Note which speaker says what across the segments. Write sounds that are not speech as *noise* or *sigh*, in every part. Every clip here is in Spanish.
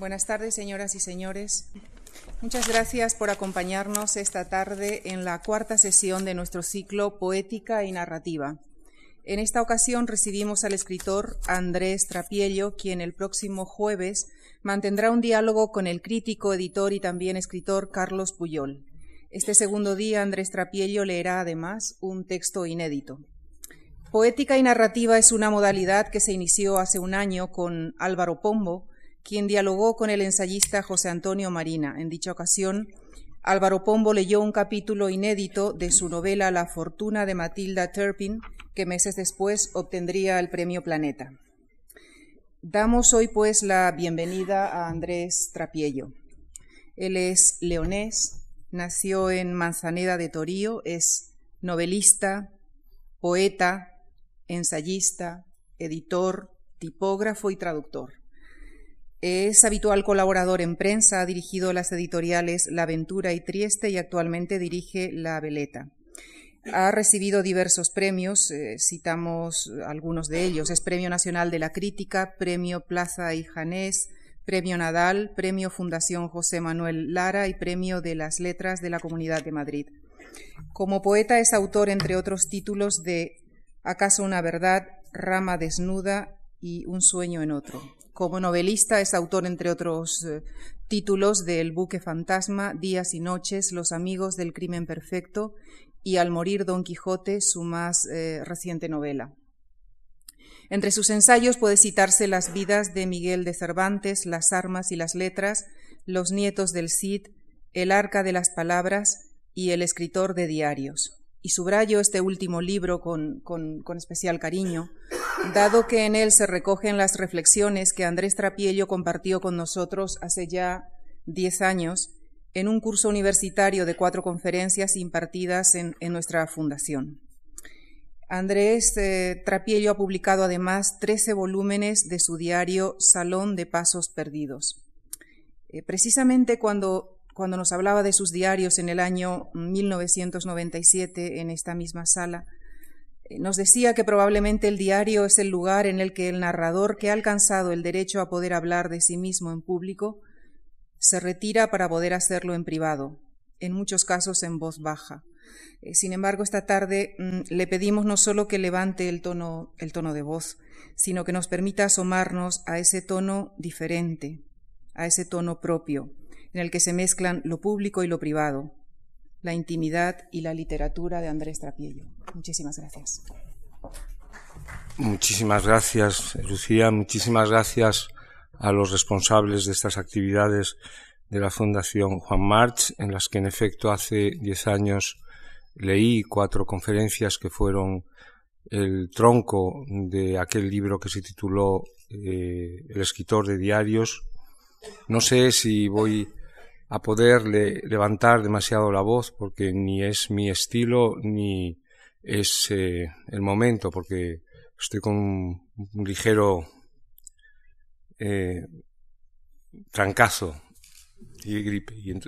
Speaker 1: Buenas tardes, señoras y señores. Muchas gracias por acompañarnos esta tarde en la cuarta sesión de nuestro ciclo Poética y Narrativa. En esta ocasión recibimos al escritor Andrés Trapiello, quien el próximo jueves mantendrá un diálogo con el crítico, editor y también escritor Carlos Puyol. Este segundo día Andrés Trapiello leerá además un texto inédito. Poética y narrativa es una modalidad que se inició hace un año con Álvaro Pombo, quien dialogó con el ensayista José Antonio Marina. En dicha ocasión, Álvaro Pombo leyó un capítulo inédito de su novela La fortuna de Matilda Turpin, que meses después obtendría el premio Planeta. Damos hoy pues la bienvenida a Andrés Trapiello. Él es leonés, nació en Manzaneda de Torío, es novelista, poeta, ensayista, editor, tipógrafo y traductor. Es habitual colaborador en prensa, ha dirigido las editoriales La Aventura y Trieste y actualmente dirige La Veleta. Ha recibido diversos premios, eh, citamos algunos de ellos. Es Premio Nacional de la Crítica, Premio Plaza y Janés, Premio Nadal, Premio Fundación José Manuel Lara y Premio de las Letras de la Comunidad de Madrid. Como poeta es autor, entre otros títulos, de ¿Acaso una verdad? Rama desnuda y Un sueño en otro. Como novelista es autor, entre otros eh, títulos, de El buque fantasma, Días y noches, Los amigos del crimen perfecto y Al morir Don Quijote, su más eh, reciente novela. Entre sus ensayos puede citarse Las vidas de Miguel de Cervantes, Las armas y las letras, Los nietos del Cid, El arca de las palabras y El escritor de diarios y subrayo este último libro con, especial cariño, dado que en él se recogen las reflexiones que Andrés Trapiello compartió con nosotros hace ya diez años en un curso universitario de cuatro conferencias impartidas en, nuestra fundación. Andrés eh, Trapiello ha publicado además trece volúmenes de su diario Salón de Pasos Perdidos. Eh, precisamente cuando cuando nos hablaba de sus diarios en el año 1997 en esta misma sala, nos decía que probablemente el diario es el lugar en el que el narrador que ha alcanzado el derecho a poder hablar de sí mismo en público se retira para poder hacerlo en privado, en muchos casos en voz baja. Eh, sin embargo, esta tarde mm, le pedimos no solo que levante el tono, el tono de voz, sino que nos permita asomarnos a ese tono diferente, a ese tono propio, en el que se mezclan lo público y lo privado, la intimidad y la literatura de Andrés Trapiello. Muchísimas gracias.
Speaker 2: Muchísimas gracias, Lucía. Muchísimas gracias a los responsables de estas actividades de la Fundación Juan March, en las que en efecto hace diez años leí cuatro conferencias que fueron el tronco de aquel libro que se tituló eh, El escritor de diarios. No sé si voy a poder levantar demasiado la voz porque ni es mi estilo ni es eh, el momento porque estoy con un, ligero eh, trancazo y gripe. Y *coughs* o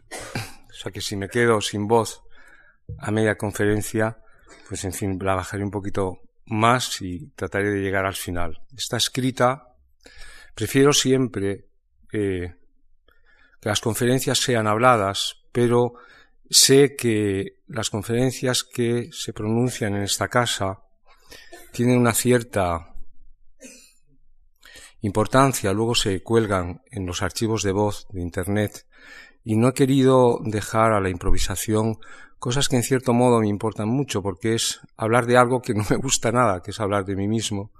Speaker 2: sea que si me quedo sin voz a media conferencia, pues en fin, la bajaré un poquito más y trataré de llegar al final. Está escrita, prefiero siempre eh, que las conferencias sean habladas, pero sé que las conferencias que se pronuncian en esta casa tienen una cierta importancia, luego se cuelgan en los archivos de voz de Internet. Y no he querido dejar a la improvisación cosas que en cierto modo me importan mucho porque es hablar de algo que no me gusta nada, que es hablar de mí mismo.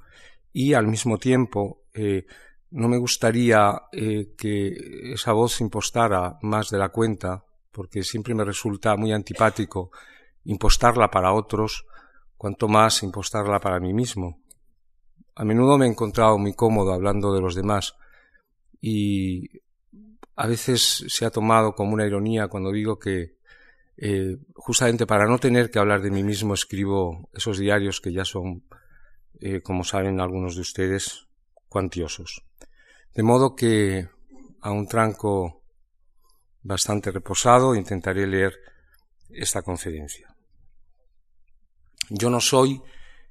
Speaker 2: Y al mismo tiempo eh, no me gustaría eh, que esa voz impostara más de la cuenta, porque siempre me resulta muy antipático impostarla para otros, cuanto más impostarla para mí mismo. A menudo me he encontrado muy cómodo hablando de los demás y a veces se ha tomado como una ironía cuando digo que eh, justamente para no tener que hablar de mí mismo escribo esos diarios que ya son, eh, como saben algunos de ustedes, cuantiosos. De modo que a un tranco bastante reposado intentaré leer esta conferencia. Yo no soy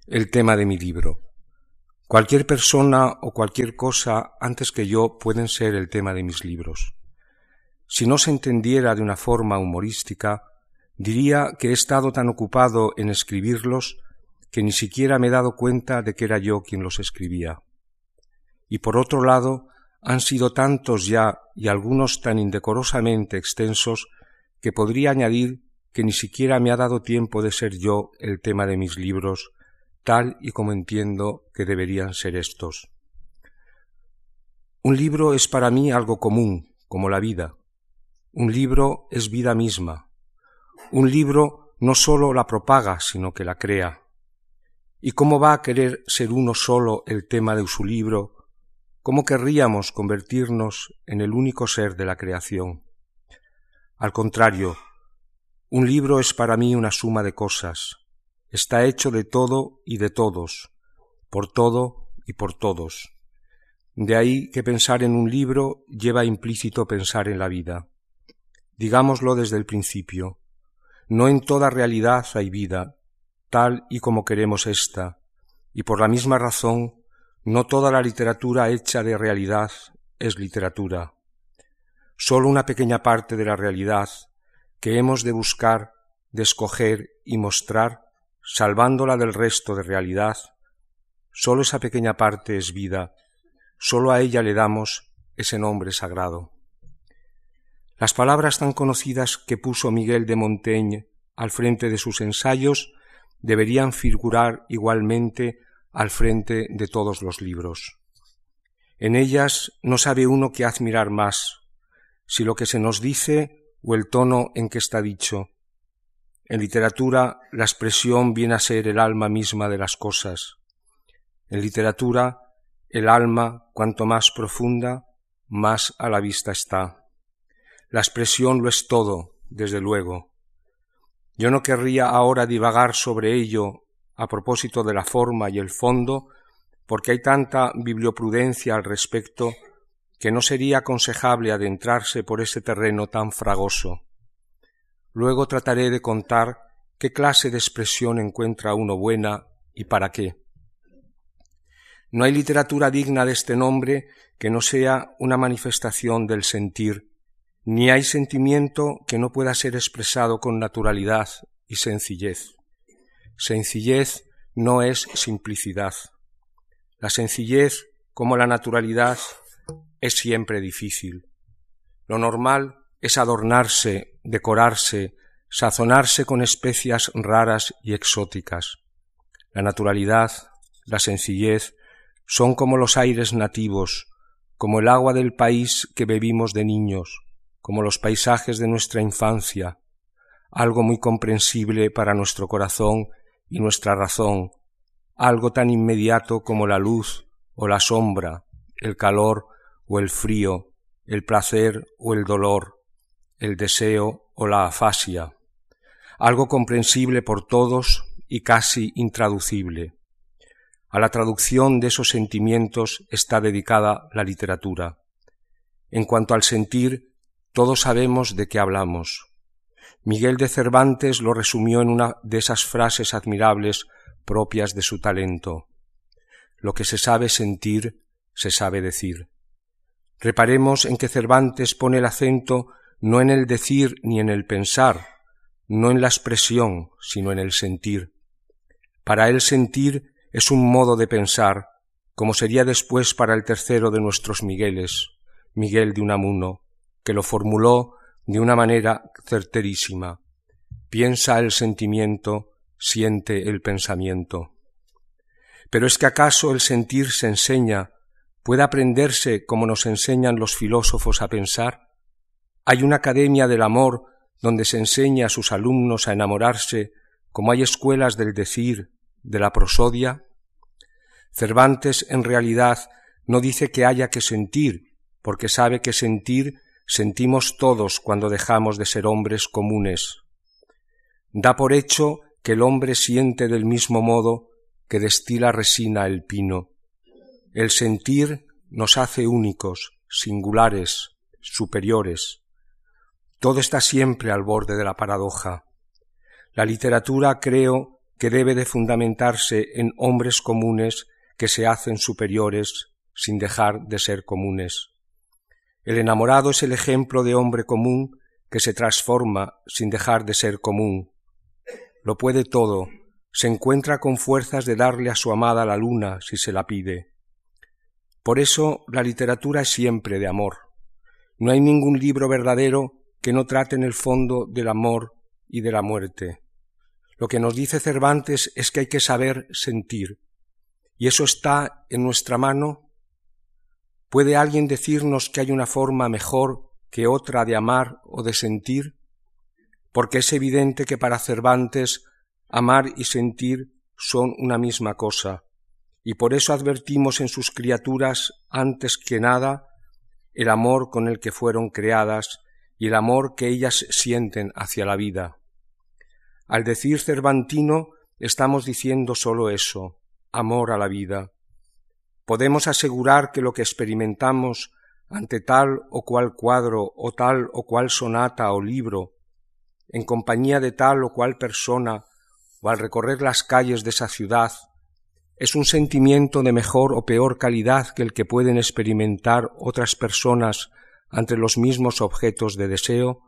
Speaker 2: el tema de mi libro. Cualquier persona o cualquier cosa antes que yo pueden ser el tema de mis libros. Si no se entendiera de una forma humorística, diría que he estado tan ocupado en escribirlos que ni siquiera me he dado cuenta de que era yo quien los escribía. Y por otro lado, han sido tantos ya y algunos tan indecorosamente extensos que podría añadir que ni siquiera me ha dado tiempo de ser yo el tema de mis libros, tal y como entiendo que deberían ser estos. Un libro es para mí algo común, como la vida. Un libro es vida misma. Un libro no sólo la propaga, sino que la crea. ¿Y cómo va a querer ser uno solo el tema de su libro? ¿Cómo querríamos convertirnos en el único ser de la creación? Al contrario, un libro es para mí una suma de cosas, está hecho de todo y de todos, por todo y por todos. De ahí que pensar en un libro lleva implícito pensar en la vida. Digámoslo desde el principio. No en toda realidad hay vida, tal y como queremos ésta, y por la misma razón no toda la literatura hecha de realidad es literatura. Sólo una pequeña parte de la realidad que hemos de buscar, de escoger y mostrar salvándola del resto de realidad, sólo esa pequeña parte es vida, sólo a ella le damos ese nombre sagrado. Las palabras tan conocidas que puso Miguel de Montaigne al frente de sus ensayos deberían figurar igualmente al frente de todos los libros. En ellas no sabe uno qué admirar más, si lo que se nos dice o el tono en que está dicho, en literatura, la expresión viene a ser el alma misma de las cosas. En literatura, el alma, cuanto más profunda, más a la vista está. La expresión lo es todo, desde luego. Yo no querría ahora divagar sobre ello a propósito de la forma y el fondo, porque hay tanta biblioprudencia al respecto que no sería aconsejable adentrarse por ese terreno tan fragoso. Luego trataré de contar qué clase de expresión encuentra uno buena y para qué. No hay literatura digna de este nombre que no sea una manifestación del sentir, ni hay sentimiento que no pueda ser expresado con naturalidad y sencillez. Sencillez no es simplicidad. La sencillez, como la naturalidad, es siempre difícil. Lo normal es adornarse, decorarse, sazonarse con especias raras y exóticas. La naturalidad, la sencillez, son como los aires nativos, como el agua del país que bebimos de niños, como los paisajes de nuestra infancia, algo muy comprensible para nuestro corazón y nuestra razón, algo tan inmediato como la luz o la sombra, el calor o el frío, el placer o el dolor, el deseo o la afasia, algo comprensible por todos y casi intraducible. A la traducción de esos sentimientos está dedicada la literatura. En cuanto al sentir, todos sabemos de qué hablamos. Miguel de Cervantes lo resumió en una de esas frases admirables propias de su talento. Lo que se sabe sentir, se sabe decir. Reparemos en que Cervantes pone el acento no en el decir ni en el pensar, no en la expresión, sino en el sentir. Para él sentir es un modo de pensar, como sería después para el tercero de nuestros Migueles, Miguel de Unamuno, que lo formuló de una manera certerísima. Piensa el sentimiento, siente el pensamiento. Pero es que acaso el sentir se enseña, puede aprenderse como nos enseñan los filósofos a pensar? Hay una academia del amor donde se enseña a sus alumnos a enamorarse, como hay escuelas del decir, de la prosodia. Cervantes en realidad no dice que haya que sentir, porque sabe que sentir sentimos todos cuando dejamos de ser hombres comunes. Da por hecho que el hombre siente del mismo modo que destila resina el pino. El sentir nos hace únicos, singulares, superiores. Todo está siempre al borde de la paradoja. La literatura creo que debe de fundamentarse en hombres comunes que se hacen superiores sin dejar de ser comunes. El enamorado es el ejemplo de hombre común que se transforma sin dejar de ser común. Lo puede todo, se encuentra con fuerzas de darle a su amada la luna si se la pide. Por eso la literatura es siempre de amor. No hay ningún libro verdadero que no trate en el fondo del amor y de la muerte. Lo que nos dice Cervantes es que hay que saber sentir, y eso está en nuestra mano. ¿Puede alguien decirnos que hay una forma mejor que otra de amar o de sentir? Porque es evidente que para Cervantes amar y sentir son una misma cosa, y por eso advertimos en sus criaturas antes que nada el amor con el que fueron creadas y el amor que ellas sienten hacia la vida. Al decir Cervantino estamos diciendo sólo eso, amor a la vida. Podemos asegurar que lo que experimentamos ante tal o cual cuadro o tal o cual sonata o libro, en compañía de tal o cual persona, o al recorrer las calles de esa ciudad, es un sentimiento de mejor o peor calidad que el que pueden experimentar otras personas ante los mismos objetos de deseo?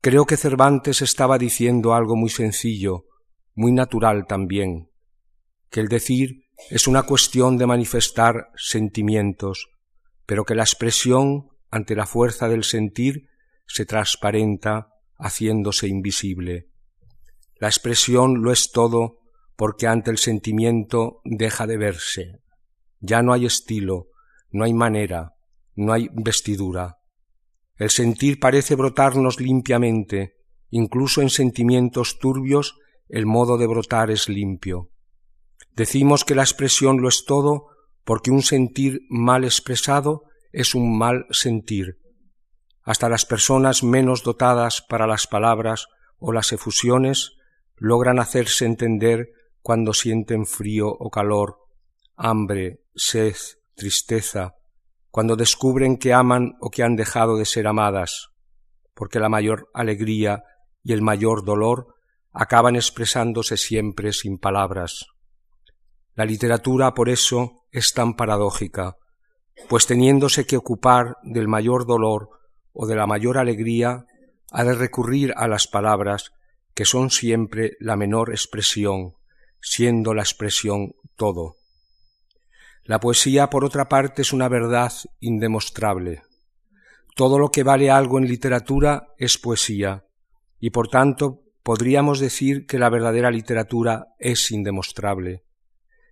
Speaker 2: Creo que Cervantes estaba diciendo algo muy sencillo, muy natural también, que el decir es una cuestión de manifestar sentimientos, pero que la expresión ante la fuerza del sentir se transparenta haciéndose invisible. La expresión lo es todo porque ante el sentimiento deja de verse. Ya no hay estilo, no hay manera, no hay vestidura. El sentir parece brotarnos limpiamente, incluso en sentimientos turbios el modo de brotar es limpio. Decimos que la expresión lo es todo porque un sentir mal expresado es un mal sentir. Hasta las personas menos dotadas para las palabras o las efusiones logran hacerse entender cuando sienten frío o calor, hambre, sed, tristeza, cuando descubren que aman o que han dejado de ser amadas, porque la mayor alegría y el mayor dolor acaban expresándose siempre sin palabras. La literatura, por eso, es tan paradójica, pues teniéndose que ocupar del mayor dolor o de la mayor alegría, ha de recurrir a las palabras, que son siempre la menor expresión, siendo la expresión todo. La poesía, por otra parte, es una verdad indemostrable. Todo lo que vale algo en literatura es poesía, y por tanto podríamos decir que la verdadera literatura es indemostrable.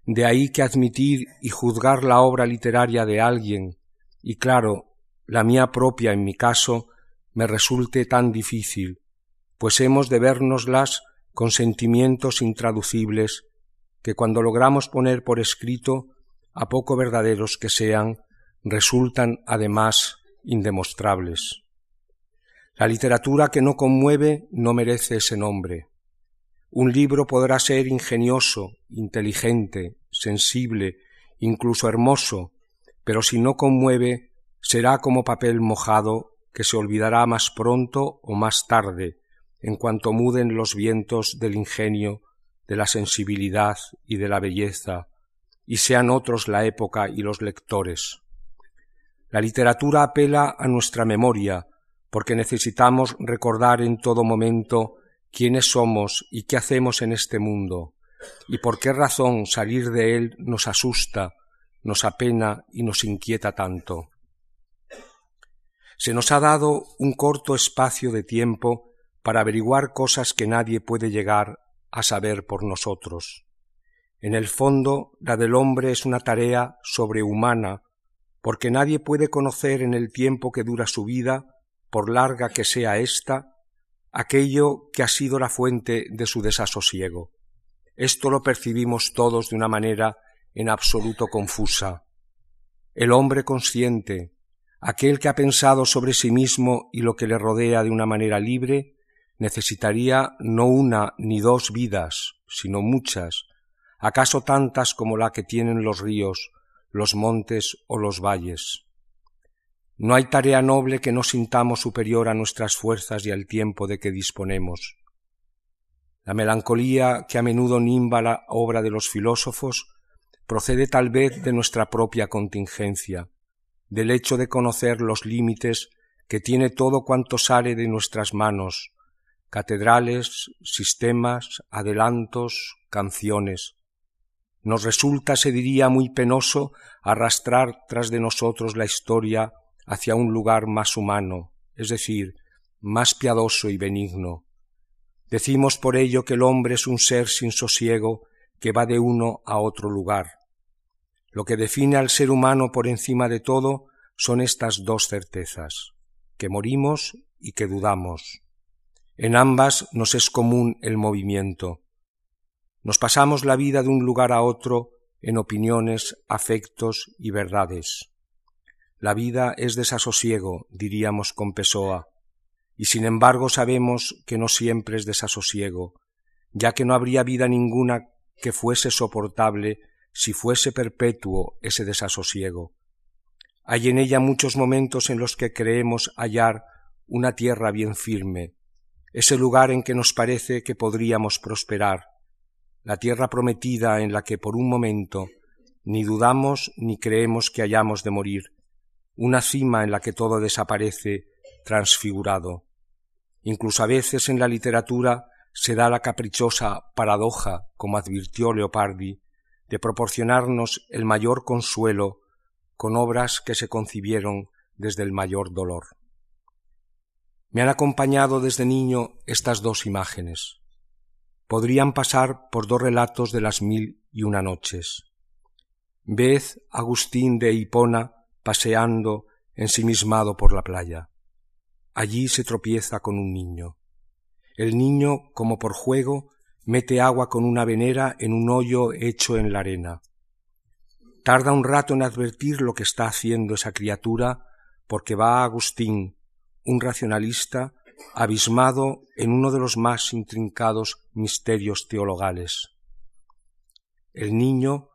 Speaker 2: De ahí que admitir y juzgar la obra literaria de alguien, y claro, la mía propia en mi caso, me resulte tan difícil, pues hemos de vernoslas con sentimientos intraducibles que cuando logramos poner por escrito, a poco verdaderos que sean, resultan además indemostrables. La literatura que no conmueve no merece ese nombre. Un libro podrá ser ingenioso, inteligente, sensible, incluso hermoso, pero si no conmueve, será como papel mojado que se olvidará más pronto o más tarde, en cuanto muden los vientos del ingenio, de la sensibilidad y de la belleza, y sean otros la época y los lectores. La literatura apela a nuestra memoria, porque necesitamos recordar en todo momento quiénes somos y qué hacemos en este mundo, y por qué razón salir de él nos asusta, nos apena y nos inquieta tanto. Se nos ha dado un corto espacio de tiempo para averiguar cosas que nadie puede llegar a saber por nosotros. En el fondo, la del hombre es una tarea sobrehumana, porque nadie puede conocer en el tiempo que dura su vida, por larga que sea ésta, aquello que ha sido la fuente de su desasosiego. Esto lo percibimos todos de una manera en absoluto confusa. El hombre consciente, aquel que ha pensado sobre sí mismo y lo que le rodea de una manera libre, necesitaría no una ni dos vidas, sino muchas, acaso tantas como la que tienen los ríos, los montes o los valles. No hay tarea noble que no sintamos superior a nuestras fuerzas y al tiempo de que disponemos. La melancolía que a menudo nimba la obra de los filósofos procede tal vez de nuestra propia contingencia, del hecho de conocer los límites que tiene todo cuanto sale de nuestras manos, catedrales, sistemas, adelantos, canciones. Nos resulta, se diría, muy penoso arrastrar tras de nosotros la historia hacia un lugar más humano, es decir, más piadoso y benigno. Decimos por ello que el hombre es un ser sin sosiego que va de uno a otro lugar. Lo que define al ser humano por encima de todo son estas dos certezas, que morimos y que dudamos. En ambas nos es común el movimiento. Nos pasamos la vida de un lugar a otro en opiniones, afectos y verdades. La vida es desasosiego, diríamos con Pessoa, y sin embargo sabemos que no siempre es desasosiego, ya que no habría vida ninguna que fuese soportable si fuese perpetuo ese desasosiego. Hay en ella muchos momentos en los que creemos hallar una tierra bien firme, ese lugar en que nos parece que podríamos prosperar, la tierra prometida en la que por un momento ni dudamos ni creemos que hayamos de morir, una cima en la que todo desaparece transfigurado. Incluso a veces en la literatura se da la caprichosa paradoja, como advirtió Leopardi, de proporcionarnos el mayor consuelo con obras que se concibieron desde el mayor dolor. Me han acompañado desde niño estas dos imágenes. Podrían pasar por dos relatos de las mil y una noches. Vez Agustín de Hipona paseando ensimismado por la playa. Allí se tropieza con un niño. El niño, como por juego, mete agua con una venera en un hoyo hecho en la arena. Tarda un rato en advertir lo que está haciendo esa criatura, porque va Agustín, un racionalista, abismado en uno de los más intrincados misterios teologales. El niño,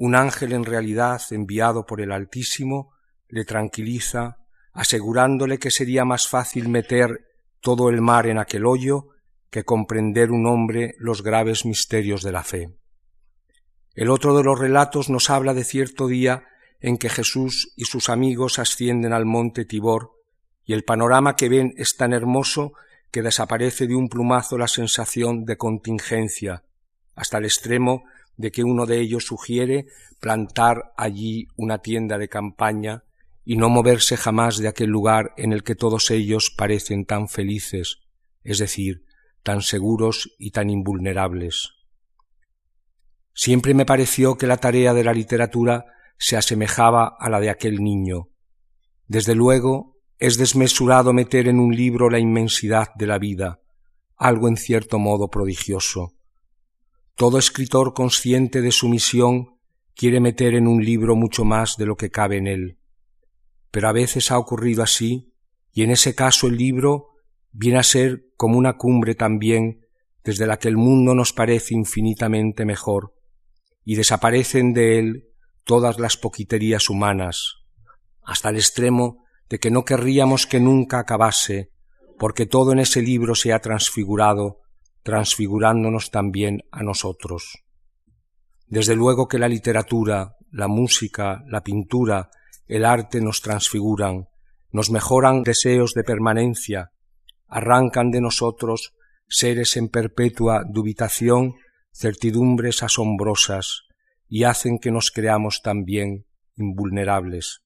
Speaker 2: un ángel en realidad enviado por el Altísimo, le tranquiliza, asegurándole que sería más fácil meter todo el mar en aquel hoyo que comprender un hombre los graves misterios de la fe. El otro de los relatos nos habla de cierto día en que Jesús y sus amigos ascienden al monte Tibor, y el panorama que ven es tan hermoso que desaparece de un plumazo la sensación de contingencia, hasta el extremo de que uno de ellos sugiere plantar allí una tienda de campaña y no moverse jamás de aquel lugar en el que todos ellos parecen tan felices, es decir, tan seguros y tan invulnerables. Siempre me pareció que la tarea de la literatura se asemejaba a la de aquel niño. Desde luego, es desmesurado meter en un libro la inmensidad de la vida, algo en cierto modo prodigioso. Todo escritor consciente de su misión quiere meter en un libro mucho más de lo que cabe en él. Pero a veces ha ocurrido así, y en ese caso el libro viene a ser como una cumbre también desde la que el mundo nos parece infinitamente mejor, y desaparecen de él todas las poquiterías humanas, hasta el extremo de que no querríamos que nunca acabase, porque todo en ese libro se ha transfigurado, transfigurándonos también a nosotros. Desde luego que la literatura, la música, la pintura, el arte nos transfiguran, nos mejoran deseos de permanencia, arrancan de nosotros seres en perpetua dubitación, certidumbres asombrosas, y hacen que nos creamos también invulnerables.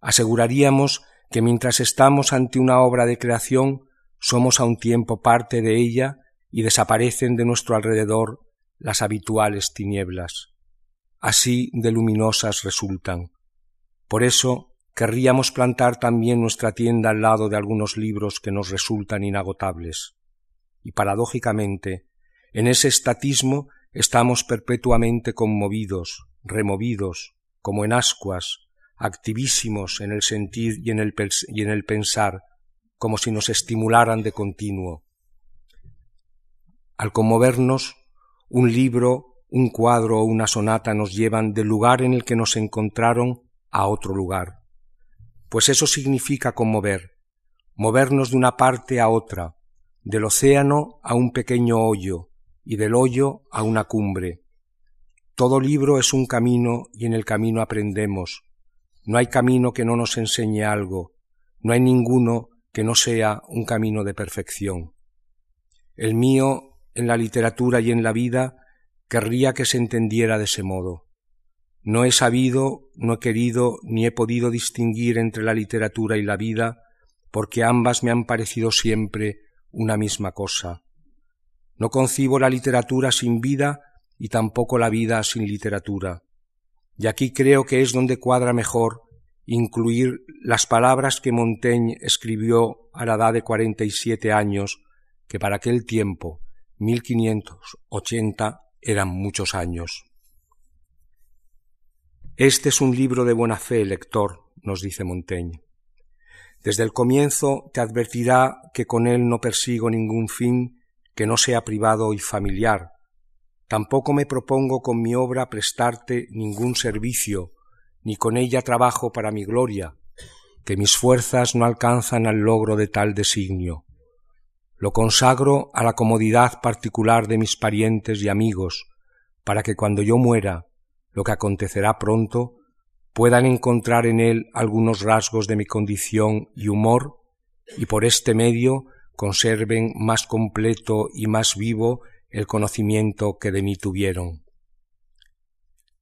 Speaker 2: Aseguraríamos que mientras estamos ante una obra de creación, somos a un tiempo parte de ella y desaparecen de nuestro alrededor las habituales tinieblas. Así de luminosas resultan. Por eso querríamos plantar también nuestra tienda al lado de algunos libros que nos resultan inagotables. Y paradójicamente, en ese estatismo estamos perpetuamente conmovidos, removidos, como en ascuas, activísimos en el sentir y en el, y en el pensar, como si nos estimularan de continuo. Al conmovernos, un libro, un cuadro o una sonata nos llevan del lugar en el que nos encontraron a otro lugar. Pues eso significa conmover, movernos de una parte a otra, del océano a un pequeño hoyo y del hoyo a una cumbre. Todo libro es un camino y en el camino aprendemos. No hay camino que no nos enseñe algo, no hay ninguno que no sea un camino de perfección. El mío, en la literatura y en la vida, querría que se entendiera de ese modo. No he sabido, no he querido, ni he podido distinguir entre la literatura y la vida, porque ambas me han parecido siempre una misma cosa. No concibo la literatura sin vida y tampoco la vida sin literatura. Y aquí creo que es donde cuadra mejor incluir las palabras que Montaigne escribió a la edad de cuarenta y siete años, que para aquel tiempo, 1580, eran muchos años. Este es un libro de buena fe, lector, nos dice Montaigne. Desde el comienzo te advertirá que con él no persigo ningún fin que no sea privado y familiar. Tampoco me propongo con mi obra prestarte ningún servicio, ni con ella trabajo para mi gloria, que mis fuerzas no alcanzan al logro de tal designio. Lo consagro a la comodidad particular de mis parientes y amigos, para que cuando yo muera, lo que acontecerá pronto, puedan encontrar en él algunos rasgos de mi condición y humor, y por este medio conserven más completo y más vivo el conocimiento que de mí tuvieron.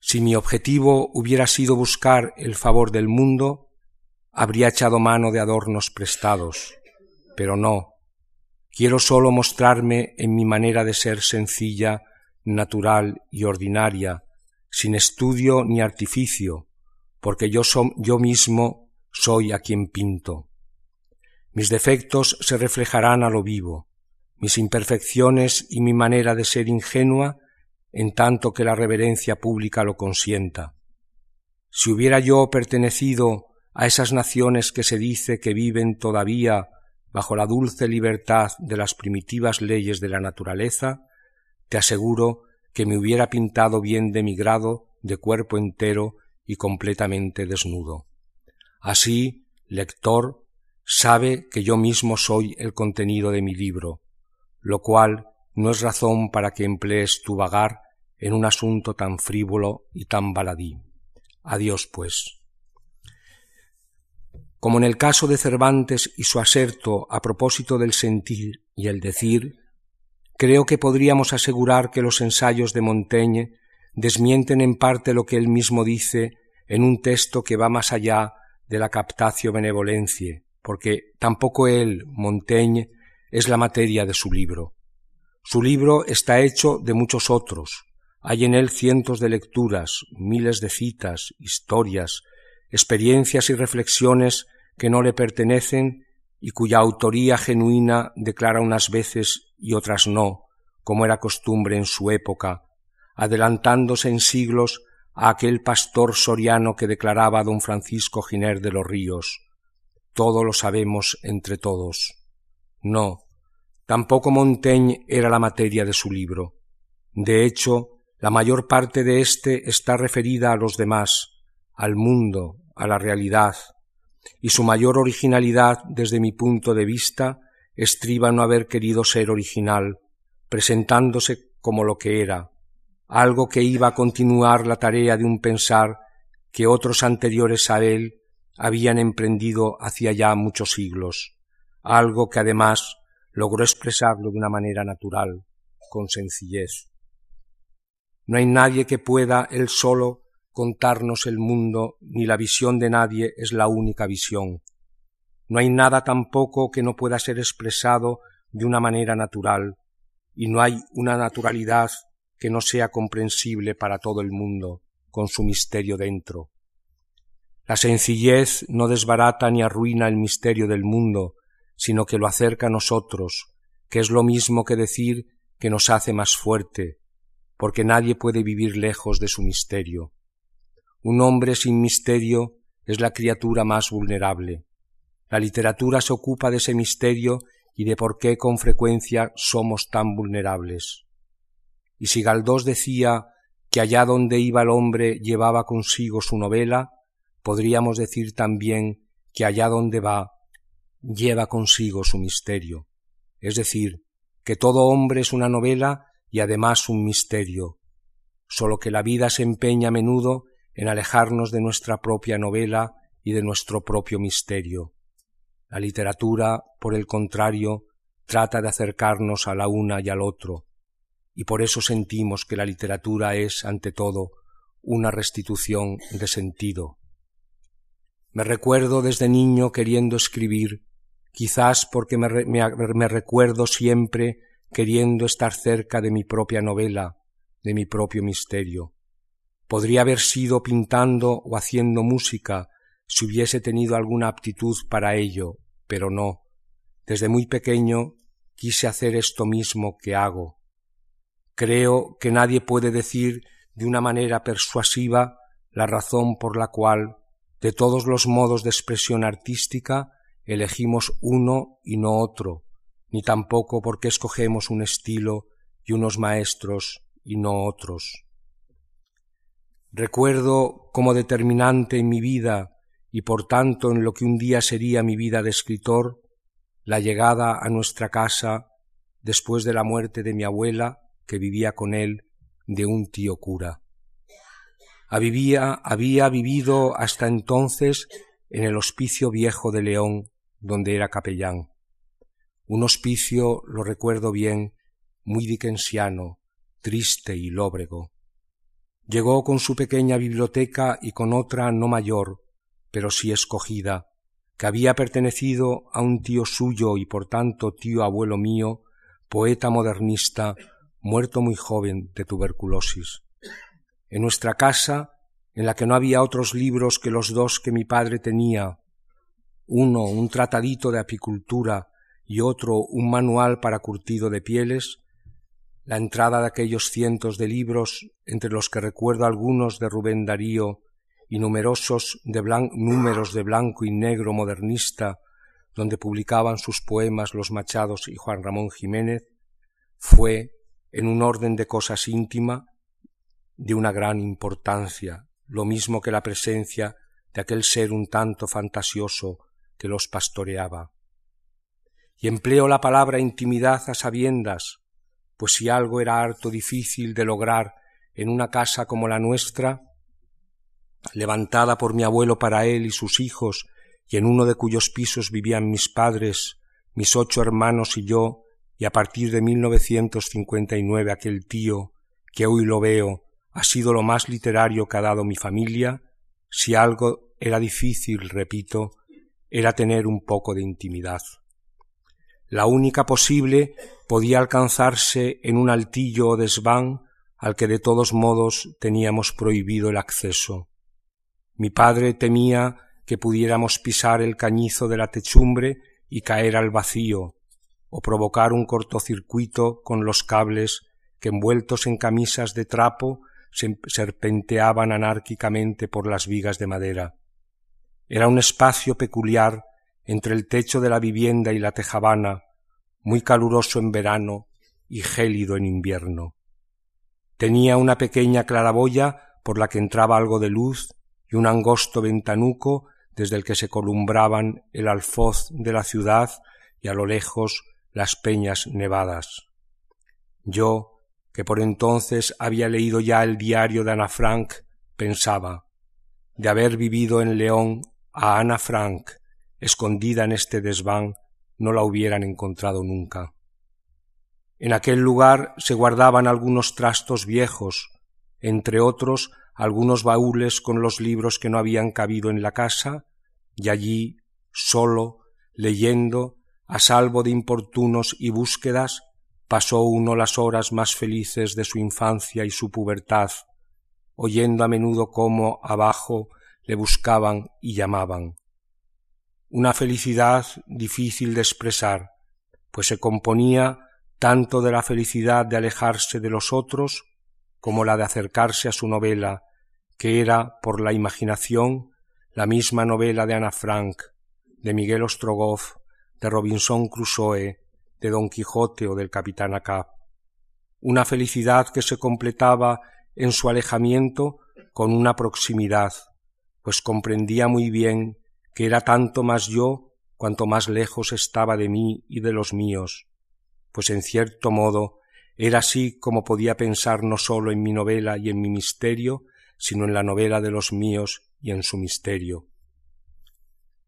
Speaker 2: Si mi objetivo hubiera sido buscar el favor del mundo, habría echado mano de adornos prestados, pero no. Quiero sólo mostrarme en mi manera de ser sencilla, natural y ordinaria, sin estudio ni artificio, porque yo, yo mismo soy a quien pinto. Mis defectos se reflejarán a lo vivo, mis imperfecciones y mi manera de ser ingenua, en tanto que la reverencia pública lo consienta. Si hubiera yo pertenecido a esas naciones que se dice que viven todavía bajo la dulce libertad de las primitivas leyes de la naturaleza, te aseguro que me hubiera pintado bien de mi grado, de cuerpo entero y completamente desnudo. Así, lector, sabe que yo mismo soy el contenido de mi libro, lo cual no es razón para que emplees tu vagar en un asunto tan frívolo y tan baladí. Adiós, pues. Como en el caso de Cervantes y su aserto a propósito del sentir y el decir, creo que podríamos asegurar que los ensayos de Montaigne desmienten en parte lo que él mismo dice en un texto que va más allá de la captatio benevolencia, porque tampoco él, Montaigne, es la materia de su libro. Su libro está hecho de muchos otros. Hay en él cientos de lecturas, miles de citas, historias, experiencias y reflexiones que no le pertenecen y cuya autoría genuina declara unas veces y otras no, como era costumbre en su época, adelantándose en siglos a aquel pastor soriano que declaraba don Francisco Giner de los Ríos. Todo lo sabemos entre todos. No, tampoco Montaigne era la materia de su libro. De hecho, la mayor parte de éste está referida a los demás, al mundo, a la realidad, y su mayor originalidad, desde mi punto de vista, estriba no haber querido ser original, presentándose como lo que era, algo que iba a continuar la tarea de un pensar que otros anteriores a él habían emprendido hacía ya muchos siglos, algo que además logró expresarlo de una manera natural, con sencillez. No hay nadie que pueda él solo contarnos el mundo, ni la visión de nadie es la única visión. No hay nada tampoco que no pueda ser expresado de una manera natural, y no hay una naturalidad que no sea comprensible para todo el mundo, con su misterio dentro. La sencillez no desbarata ni arruina el misterio del mundo, sino que lo acerca a nosotros, que es lo mismo que decir que nos hace más fuerte, porque nadie puede vivir lejos de su misterio. Un hombre sin misterio es la criatura más vulnerable. La literatura se ocupa de ese misterio y de por qué con frecuencia somos tan vulnerables. Y si Galdós decía que allá donde iba el hombre llevaba consigo su novela, podríamos decir también que allá donde va lleva consigo su misterio. Es decir, que todo hombre es una novela y además un misterio. solo que la vida se empeña a menudo en alejarnos de nuestra propia novela y de nuestro propio misterio. La literatura, por el contrario, trata de acercarnos a la una y al otro, y por eso sentimos que la literatura es, ante todo, una restitución de sentido. Me recuerdo desde niño queriendo escribir, quizás porque me, me, recuerdo siempre queriendo estar cerca de mi propia novela, de mi propio misterio. Podría haber sido pintando o haciendo música si hubiese tenido alguna aptitud para ello, pero no. Desde muy pequeño quise hacer esto mismo que hago. Creo que nadie puede decir de una manera persuasiva la razón por la cual, de todos los modos de expresión artística, elegimos uno y no otro, ni tampoco por qué escogemos un estilo y unos maestros y no otros. Recuerdo como determinante en mi vida y por tanto en lo que un día sería mi vida de escritor, la llegada a nuestra casa después de la muerte de mi abuela, que vivía con él, de un tío cura. Había vivido hasta entonces en el hospicio viejo de León, donde era capellán. Un hospicio, lo recuerdo bien, muy dickensiano, triste y lóbrego. Llegó con su pequeña biblioteca y con otra no mayor, pero sí escogida, que había pertenecido a un tío suyo y por tanto tío abuelo mío, poeta modernista, muerto muy joven de tuberculosis. En nuestra casa, en la que no había otros libros que los dos que mi padre tenía, uno un tratadito de apicultura y otro un manual para curtido de pieles, la entrada de aquellos cientos de libros, entre los que recuerdo algunos de Rubén Darío y numerosos de números de blanco y negro modernista, donde publicaban sus poemas los Machados y Juan Ramón Jiménez, fue, en un orden de cosas íntima, de una gran importancia, lo mismo que la presencia de aquel ser un tanto fantasioso que los pastoreaba. Y empleo la palabra intimidad a sabiendas, pues si algo era harto difícil de lograr en una casa como la nuestra, levantada por mi abuelo para él y sus hijos, y en uno de cuyos pisos vivían mis padres, mis ocho hermanos y yo, y a partir de 1959 aquel tío, que hoy lo veo, ha sido lo más literario que ha dado mi familia, si algo era difícil, repito, era tener un poco de intimidad. La única posible podía alcanzarse en un altillo o desván al que de todos modos teníamos prohibido el acceso. Mi padre temía que pudiéramos pisar el cañizo de la techumbre y caer al vacío, o provocar un cortocircuito con los cables que envueltos en camisas de trapo serpenteaban anárquicamente por las vigas de madera. Era un espacio peculiar entre el techo de la vivienda y la tejabana, muy caluroso en verano y gélido en invierno. Tenía una pequeña claraboya por la que entraba algo de luz y un angosto ventanuco desde el que se columbraban el alfoz de la ciudad y a lo lejos las peñas nevadas. Yo, que por entonces había leído ya el diario de Ana Frank, pensaba, de haber vivido en León a Ana Frank, escondida en este desván, no la hubieran encontrado nunca. En aquel lugar se guardaban algunos trastos viejos, entre otros algunos baúles con los libros que no habían cabido en la casa, y allí, solo, leyendo, a salvo de importunos y búsquedas, pasó uno las horas más felices de su infancia y su pubertad, oyendo a menudo cómo abajo le buscaban y llamaban. Una felicidad difícil de expresar, pues se componía tanto de la felicidad de alejarse de los otros como la de acercarse a su novela, que era, por la imaginación, la misma novela de Ana Frank, de Miguel Ostrogoff, de Robinson Crusoe, de Don Quijote o del Capitán Acá. Una felicidad que se completaba en su alejamiento con una proximidad, pues comprendía muy bien que era tanto más yo cuanto más lejos estaba de mí y de los míos, pues en cierto modo Era así como podía pensar no sólo en mi novela y en mi misterio, sino en la novela de los míos y en su misterio.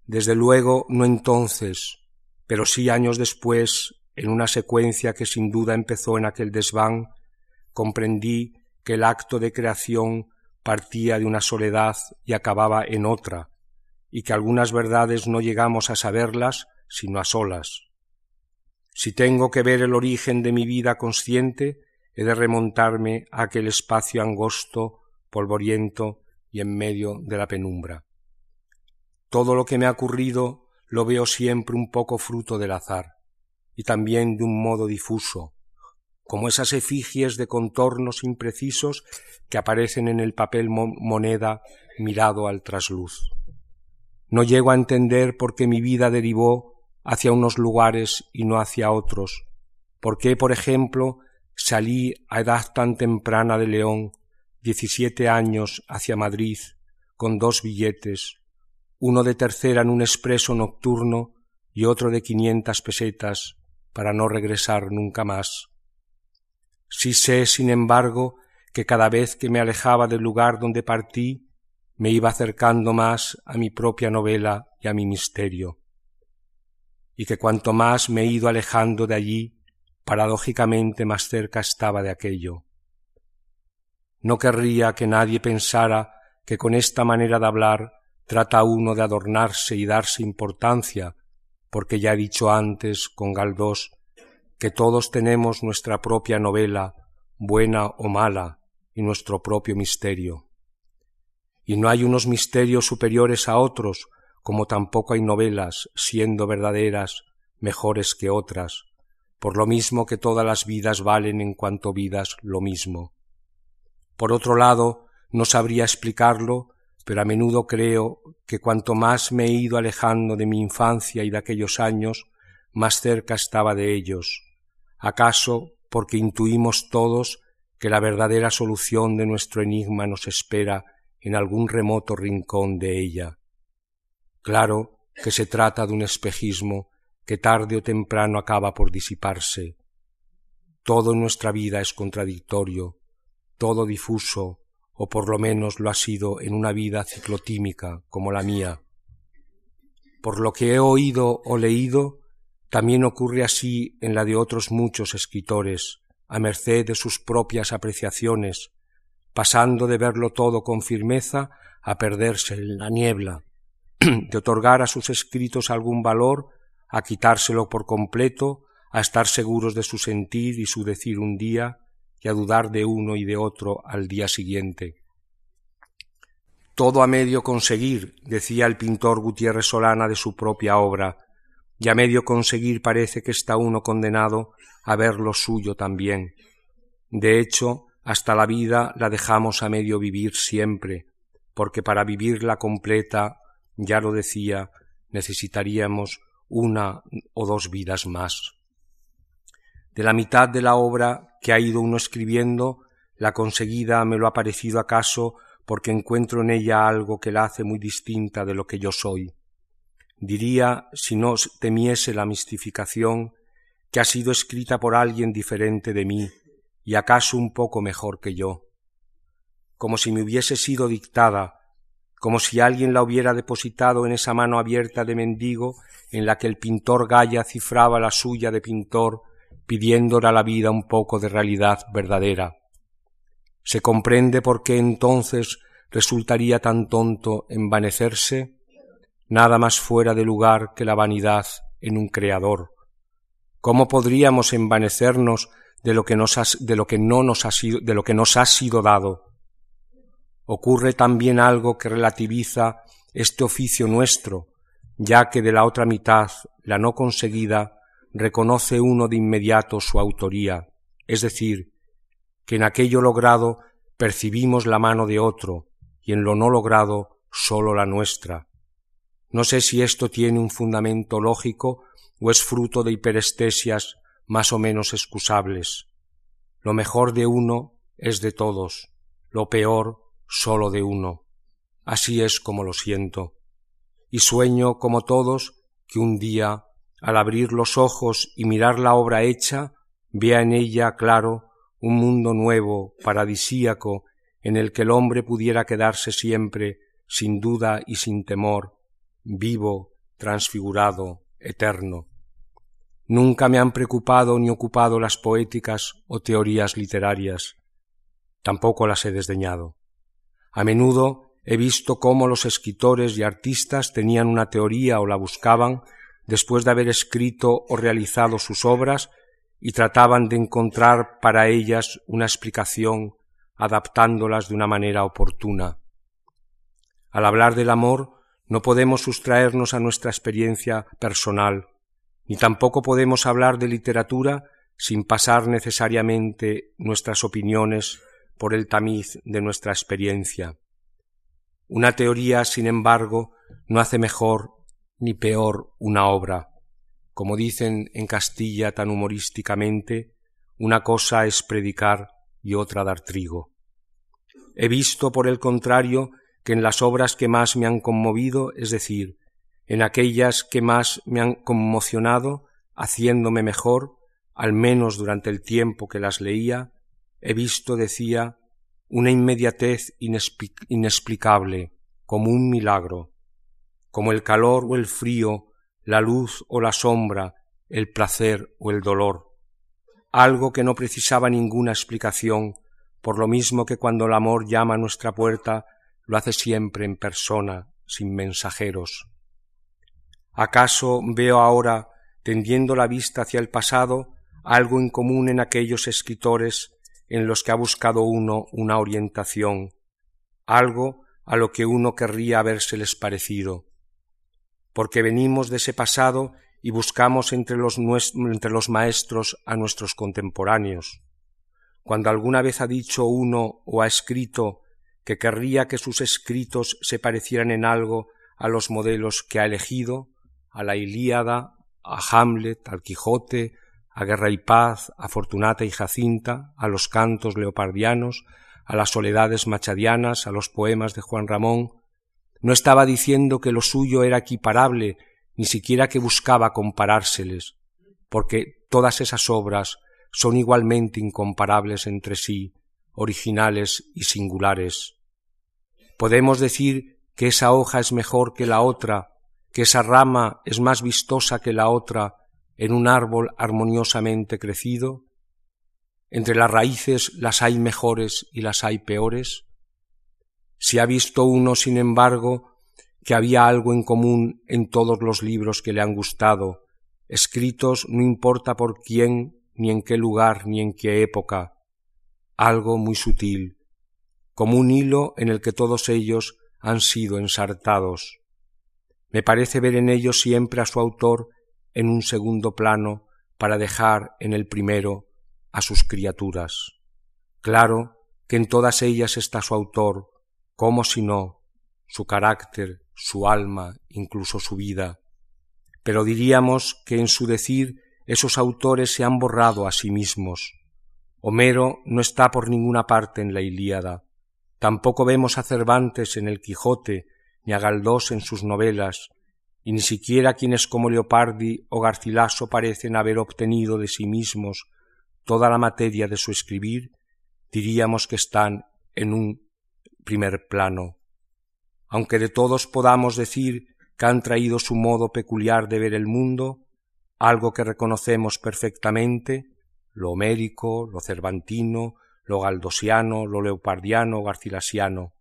Speaker 2: Desde luego, no entonces, pero sí años después, en una secuencia que sin duda empezó en aquel desván, comprendí que el acto de creación partía de una soledad y acababa en otra, y que algunas verdades no llegamos a saberlas sino a solas. Si tengo que ver el origen de mi vida consciente, he de remontarme a aquel espacio angosto, polvoriento y en medio de la penumbra. Todo lo que me ha ocurrido lo veo siempre un poco fruto del azar, y también de un modo difuso, como esas efigies de contornos imprecisos que aparecen en el papel moneda mirado al trasluz. No llego a entender por qué mi vida derivó hacia unos lugares y no hacia otros, por qué, por ejemplo, salí a edad tan temprana de León, diecisiete años, hacia Madrid, con dos billetes, uno de tercera en un expreso nocturno y otro de quinientas pesetas, para no regresar nunca más. Sí sé, sin embargo, que cada vez que me alejaba del lugar donde partí, me iba acercando más a mi propia novela y a mi misterio, y que cuanto más me he ido alejando de allí, paradójicamente más cerca estaba de aquello. No querría que nadie pensara que con esta manera de hablar trata uno de adornarse y darse importancia, porque ya he dicho antes con Galdós que todos tenemos nuestra propia novela, buena o mala, y nuestro propio misterio. Y no hay unos misterios superiores a otros, como tampoco hay novelas, siendo verdaderas, mejores que otras, por lo mismo que todas las vidas valen en cuanto vidas lo mismo. Por otro lado, no sabría explicarlo, pero a menudo creo que cuanto más me he ido alejando de mi infancia y de aquellos años, más cerca estaba de ellos, acaso porque intuimos todos que la verdadera solución de nuestro enigma nos espera en algún remoto rincón de ella. Claro que se trata de un espejismo que tarde o temprano acaba por disiparse. Todo en nuestra vida es contradictorio, todo difuso, o por lo menos lo ha sido en una vida ciclotímica como la mía. Por lo que he oído o leído, también ocurre así en la de otros muchos escritores, a merced de sus propias apreciaciones, pasando de verlo todo con firmeza a perderse en la niebla, *clears throat* de otorgar a sus escritos algún valor, a quitárselo por completo, a estar seguros de su sentir y su decir un día, y a dudar de uno y de otro al día siguiente. Todo a medio conseguir, decía el pintor Gutiérrez Solana de su propia obra, y a medio conseguir parece que está uno condenado a ver lo suyo también. De hecho, hasta la vida la dejamos a medio vivir siempre, porque para vivirla completa, ya lo decía, necesitaríamos una o dos vidas más. De la mitad de la obra que ha ido uno escribiendo, la conseguida me lo ha parecido acaso porque encuentro en ella algo que la hace muy distinta de lo que yo soy. Diría, si no temiese la mistificación, que ha sido escrita por alguien diferente de mí y acaso un poco mejor que yo, como si me hubiese sido dictada, como si alguien la hubiera depositado en esa mano abierta de mendigo en la que el pintor Gaya cifraba la suya de pintor pidiéndole a la vida un poco de realidad verdadera. Se comprende por qué entonces resultaría tan tonto envanecerse, nada más fuera de lugar que la vanidad en un creador. ¿Cómo podríamos envanecernos de lo que, nos no nos ha sido, de lo que nos ha sido dado? Ocurre también algo que relativiza este oficio nuestro, ya que de la otra mitad, la no conseguida, reconoce uno de inmediato su autoría, es decir, que en aquello logrado percibimos la mano de otro y en lo no logrado sólo la nuestra. No sé si esto tiene un fundamento lógico o es fruto de hiperestesias más o menos excusables. Lo mejor de uno es de todos, lo peor sólo de uno. Así es como lo siento. Y sueño, como todos, que un día al abrir los ojos y mirar la obra hecha, vea en ella, claro, un mundo nuevo, paradisíaco, en el que el hombre pudiera quedarse siempre, sin duda y sin temor, vivo, transfigurado, eterno. Nunca me han preocupado ni ocupado las poéticas o teorías literarias. Tampoco las he desdeñado. A menudo he visto cómo los escritores y artistas tenían una teoría o la buscaban después de haber escrito o realizado sus obras y trataban de encontrar para ellas una explicación adaptándolas de una manera oportuna. Al hablar del amor no podemos sustraernos a nuestra experiencia personal, ni tampoco podemos hablar de literatura sin pasar necesariamente nuestras opiniones por el tamiz de nuestra experiencia. Una teoría, sin embargo, no hace mejor ni peor una obra. Como dicen en Castilla tan humorísticamente, una cosa es predicar y otra dar trigo. He visto, por el contrario, que en las obras que más me han conmovido, es decir, en aquellas que más me han conmocionado, haciéndome mejor, al menos durante el tiempo que las leía, he visto, decía, una inmediatez inexplicable, como un milagro, como el calor o el frío, la luz o la sombra, el placer o el dolor, algo que no precisaba ninguna explicación, por lo mismo que cuando el amor llama a nuestra puerta, lo hace siempre en persona, sin mensajeros. ¿Acaso veo ahora, tendiendo la vista hacia el pasado, algo en común en aquellos escritores en los que ha buscado uno una orientación, algo a lo que uno querría habérseles parecido? Porque venimos de ese pasado y buscamos entre los, entre los maestros a nuestros contemporáneos. Cuando alguna vez ha dicho uno o ha escrito que querría que sus escritos se parecieran en algo a los modelos que ha elegido, a la Ilíada, a Hamlet, al Quijote, a Guerra y Paz, a Fortunata y Jacinta, a los cantos leopardianos, a las soledades machadianas, a los poemas de Juan Ramón, no estaba diciendo que lo suyo era equiparable, ni siquiera que buscaba comparárseles, porque todas esas obras son igualmente incomparables entre sí, originales y singulares. Podemos decir que esa hoja es mejor que la otra, que esa rama es más vistosa que la otra en un árbol armoniosamente crecido. Entre las raíces las hay mejores y las hay peores. Si ha visto uno, sin embargo, que había algo en común en todos los libros que le han gustado, escritos no importa por quién ni en qué lugar, ni en qué época, algo muy sutil, como un hilo en el que todos ellos han sido ensartados. Me parece ver en ellos siempre a su autor en un segundo plano para dejar en el primero a sus criaturas. Claro que en todas ellas está su autor, como si no, su carácter, su alma, incluso su vida. Pero diríamos que en su decir esos autores se han borrado a sí mismos. Homero no está por ninguna parte en la Ilíada. Tampoco vemos a Cervantes en el Quijote, ni a Galdós en sus novelas, y ni siquiera quienes como Leopardi o Garcilaso parecen haber obtenido de sí mismos toda la materia de su escribir, diríamos que están en un primer plano. Aunque de todos podamos decir que han traído su modo peculiar de ver el mundo, algo que reconocemos perfectamente, lo homérico, lo cervantino, lo galdosiano, lo leopardiano, garcilasiano.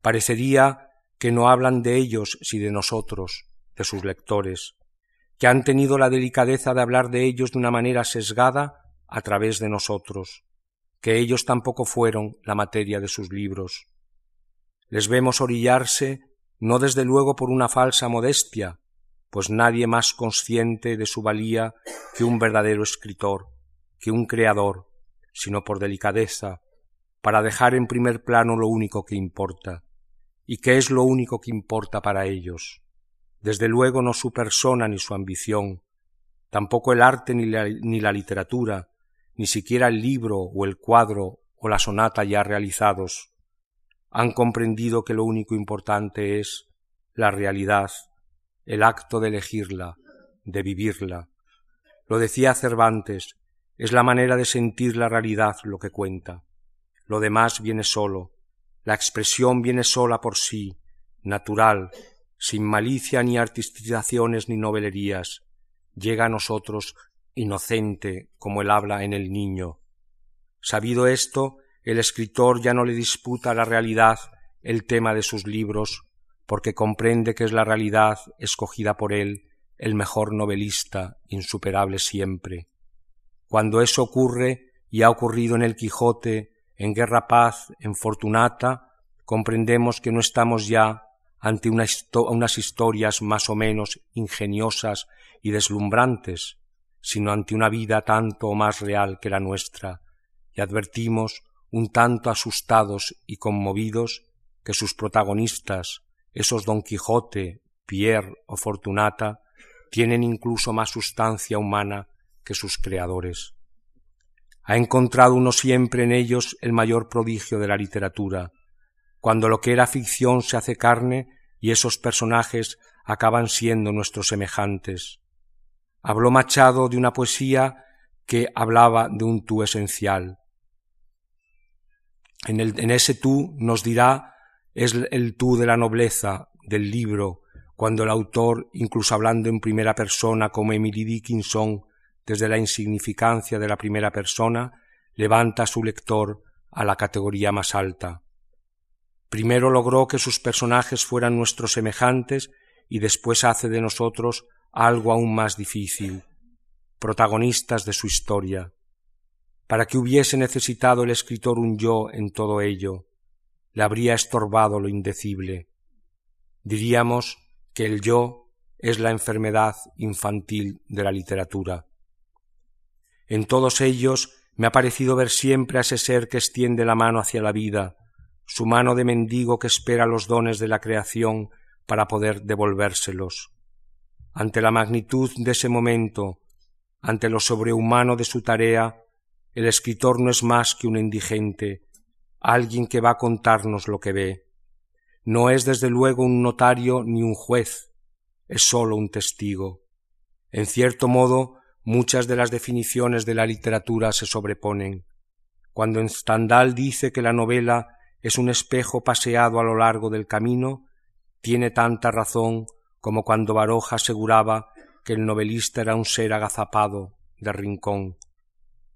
Speaker 2: Parecería que no hablan de ellos, si de nosotros, de sus lectores, que han tenido la delicadeza de hablar de ellos de una manera sesgada a través de nosotros, que ellos tampoco fueron la materia de sus libros. Les vemos orillarse no desde luego por una falsa modestia, pues nadie más consciente de su valía que un verdadero escritor, que un creador, sino por delicadeza, para dejar en primer plano lo único que importa. ¿Y qué es lo único que importa para ellos? Desde luego no su persona ni su ambición, tampoco el arte ni la, ni la literatura, ni siquiera el libro o el cuadro o la sonata ya realizados. Han comprendido que lo único importante es la realidad el acto de elegirla, de vivirla. Lo decía Cervantes, es la manera de sentir la realidad lo que cuenta. Lo demás viene solo, la expresión viene sola por sí, natural, sin malicia ni artistizaciones ni novelerías, llega a nosotros inocente como el habla en el niño. Sabido esto, el escritor ya no le disputa a la realidad el tema de sus libros, porque comprende que es la realidad escogida por él, el mejor novelista, insuperable siempre. Cuando eso ocurre, y ha ocurrido en el Quijote, en Guerra Paz, en Fortunata, comprendemos que no estamos ya ante unas historias más o menos ingeniosas y deslumbrantes, sino ante una vida tanto o más real que la nuestra, y advertimos, un tanto asustados y conmovidos, que sus protagonistas, esos Don Quijote, Pierre o Fortunata, tienen incluso más sustancia humana que sus creadores. Ha encontrado uno siempre en ellos el mayor prodigio de la literatura, cuando lo que era ficción se hace carne y esos personajes acaban siendo nuestros semejantes. Habló Machado de una poesía que hablaba de un tú esencial. En, en ese tú nos dirá es el tú de la nobleza del libro, cuando el autor, incluso hablando en primera persona como Emily Dickinson, desde la insignificancia de la primera persona, levanta a su lector a la categoría más alta. Primero logró que sus personajes fueran nuestros semejantes y después hace de nosotros algo aún más difícil, protagonistas de su historia. Para que hubiese necesitado el escritor un yo en todo ello, le habría estorbado lo indecible. Diríamos que el yo es la enfermedad infantil de la literatura. En todos ellos me ha parecido ver siempre a ese ser que extiende la mano hacia la vida, su mano de mendigo que espera los dones de la creación para poder devolvérselos. Ante la magnitud de ese momento, ante lo sobrehumano de su tarea, el escritor no es más que un indigente, alguien que va a contarnos lo que ve. No es desde luego un notario ni un juez, es sólo un testigo. En cierto modo, muchas de las definiciones de la literatura se sobreponen. Cuando Stendhal dice que la novela es un espejo paseado a lo largo del camino, tiene tanta razón como cuando Baroja aseguraba que el novelista era un ser agazapado de rincón.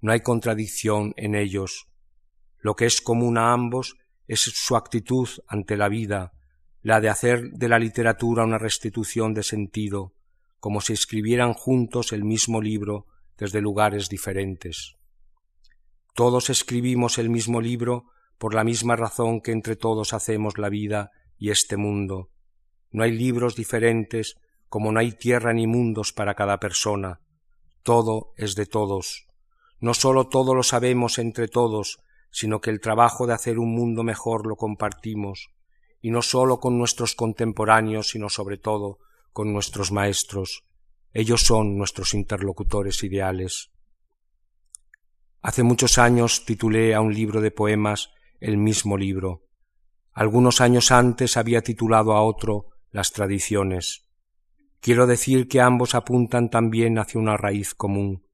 Speaker 2: No hay contradicción en ellos. Lo que es común a ambos es su actitud ante la vida, la de hacer de la literatura una restitución de sentido, como si escribieran juntos el mismo libro desde lugares diferentes. Todos escribimos el mismo libro por la misma razón que entre todos hacemos la vida y este mundo. No hay libros diferentes, como no hay tierra ni mundos para cada persona. Todo es de todos. No sólo todo lo sabemos entre todos, sino que el trabajo de hacer un mundo mejor lo compartimos, y no sólo con nuestros contemporáneos, sino sobre todo con nuestros maestros. Ellos son nuestros interlocutores ideales. Hace muchos años titulé a un libro de poemas el mismo libro. Algunos años antes había titulado a otro Las tradiciones. Quiero decir que ambos apuntan también hacia una raíz común.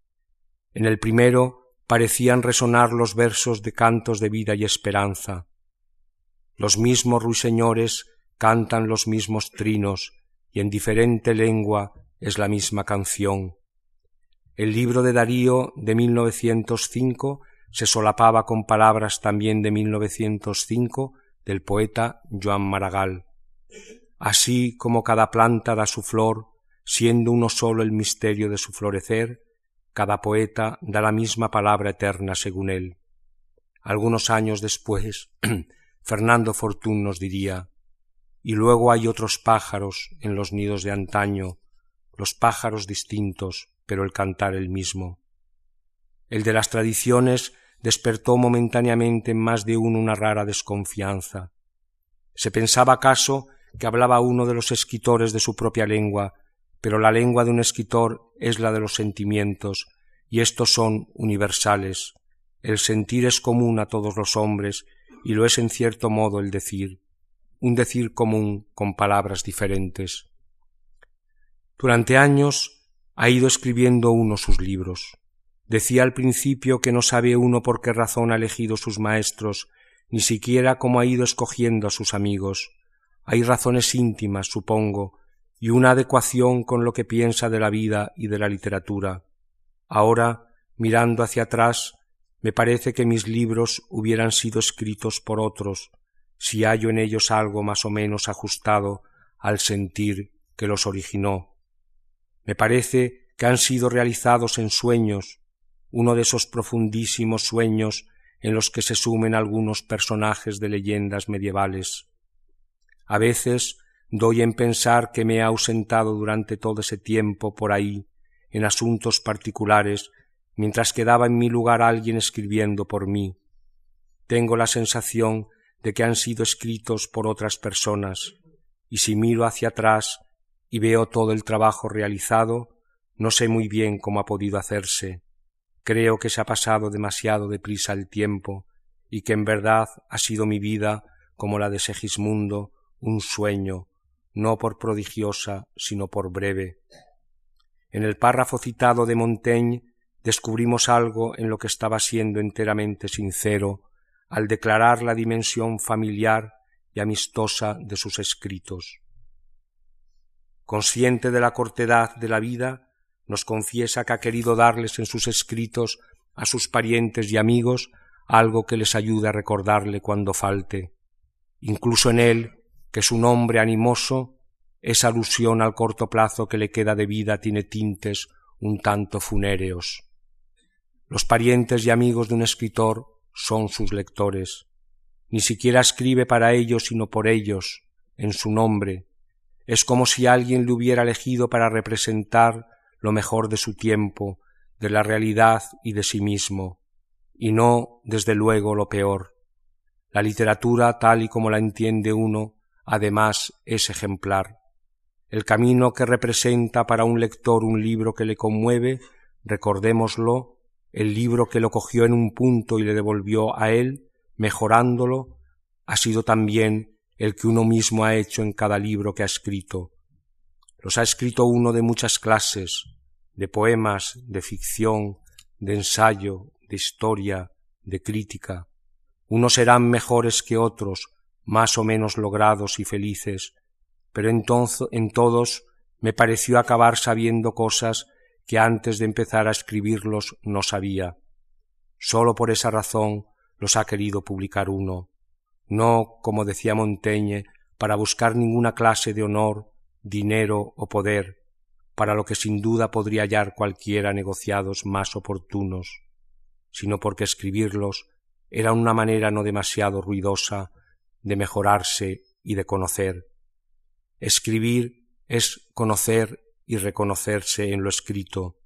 Speaker 2: En el primero parecían resonar los versos de cantos de vida y esperanza. Los mismos ruiseñores cantan los mismos trinos y en diferente lengua es la misma canción. El libro de Darío de 1905 se solapaba con palabras también de 1905 del poeta Joan Maragall. Así como cada planta da su flor, siendo uno solo el misterio de su florecer, cada poeta da la misma palabra eterna según él. Algunos años después, *clears throat* Fernando Fortún nos diría y luego hay otros pájaros en los nidos de antaño, los pájaros distintos, pero el cantar el mismo. El de las tradiciones despertó momentáneamente en más de uno una rara desconfianza. Se pensaba acaso que hablaba uno de los escritores de su propia lengua, pero la lengua de un escritor es la de los sentimientos, y estos son universales. El sentir es común a todos los hombres, y lo es en cierto modo el decir, un decir común con palabras diferentes. Durante años ha ido escribiendo uno sus libros. Decía al principio que no sabe uno por qué razón ha elegido sus maestros, ni siquiera cómo ha ido escogiendo a sus amigos. Hay razones íntimas, supongo, y una adecuación con lo que piensa de la vida y de la literatura. Ahora, mirando hacia atrás, me parece que mis libros hubieran sido escritos por otros, si hallo en ellos algo más o menos ajustado al sentir que los originó. Me parece que han sido realizados en sueños, uno de esos profundísimos sueños en los que se sumen algunos personajes de leyendas medievales. A veces doy en pensar que me he ausentado durante todo ese tiempo por ahí, en asuntos particulares, mientras quedaba en mi lugar alguien escribiendo por mí. Tengo la sensación de que han sido escritos por otras personas, y si miro hacia atrás y veo todo el trabajo realizado, no sé muy bien cómo ha podido hacerse. Creo que se ha pasado demasiado deprisa el tiempo, y que en verdad ha sido mi vida, como la de Segismundo, un sueño, no por prodigiosa, sino por breve. En el párrafo citado de Montaigne descubrimos algo en lo que estaba siendo enteramente sincero al declarar la dimensión familiar y amistosa de sus escritos. Consciente de la cortedad de la vida, nos confiesa que ha querido darles en sus escritos a sus parientes y amigos algo que les ayude a recordarle cuando falte. Incluso en él, que es un hombre animoso, esa alusión al corto plazo que le queda de vida tiene tintes un tanto funéreos. Los parientes y amigos de un escritor son sus lectores. Ni siquiera escribe para ellos, sino por ellos, en su nombre. Es como si alguien le hubiera elegido para representar lo mejor de su tiempo, de la realidad y de sí mismo, y no, desde luego, lo peor. La literatura, tal y como la entiende uno, además es ejemplar. El camino que representa para un lector un libro que le conmueve, recordémoslo, el libro que lo cogió en un punto y le devolvió a él, mejorándolo, ha sido también el que uno mismo ha hecho en cada libro que ha escrito. Los ha escrito uno de muchas clases, de poemas, de ficción, de ensayo, de historia, de crítica. Unos serán mejores que otros, más o menos logrados y felices, pero entonces en todos me pareció acabar sabiendo cosas que antes de empezar a escribirlos no sabía. Sólo por esa razón los ha querido publicar uno, no, como decía Montaigne, para buscar ninguna clase de honor, dinero o poder, para lo que sin duda podría hallar cualquiera negociados más oportunos, sino porque escribirlos era una manera no demasiado ruidosa de mejorarse y de conocer. Escribir es conocer y reconocerse en lo escrito.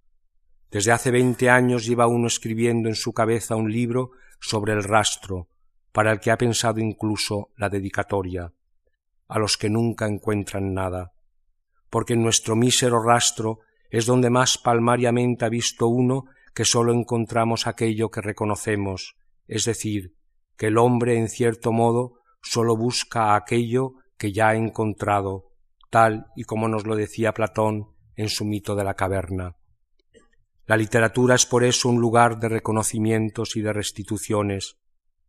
Speaker 2: Desde hace veinte años lleva uno escribiendo en su cabeza un libro sobre el rastro, para el que ha pensado incluso la dedicatoria, a los que nunca encuentran nada, porque en nuestro mísero rastro es donde más palmariamente ha visto uno que sólo encontramos aquello que reconocemos, es decir, que el hombre en cierto modo sólo busca aquello que ya ha encontrado, tal y como nos lo decía Platón en su mito de la caverna. La literatura es por eso un lugar de reconocimientos y de restituciones,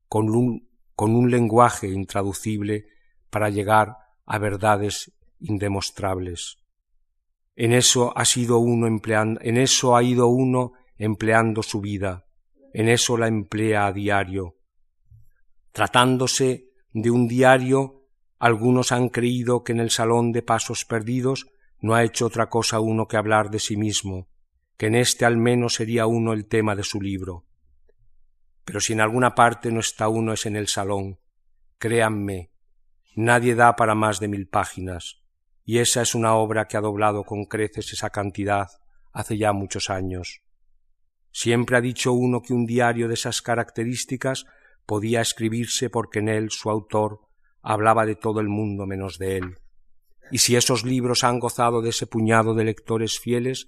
Speaker 2: con un, con un lenguaje intraducible para llegar a verdades indemostrables. En eso ha sido uno empleando, en eso ha ido uno empleando su vida, en eso la emplea a diario. Tratándose de un diario algunos han creído que en el salón de pasos perdidos no ha hecho otra cosa uno que hablar de sí mismo, que en este al menos sería uno el tema de su libro. Pero si en alguna parte no está uno es en el salón. Créanme, nadie da para más de mil páginas, y esa es una obra que ha doblado con creces esa cantidad hace ya muchos años. Siempre ha dicho uno que un diario de esas características podía escribirse porque en él su autor hablaba de todo el mundo menos de él. Y si esos libros han gozado de ese puñado de lectores fieles,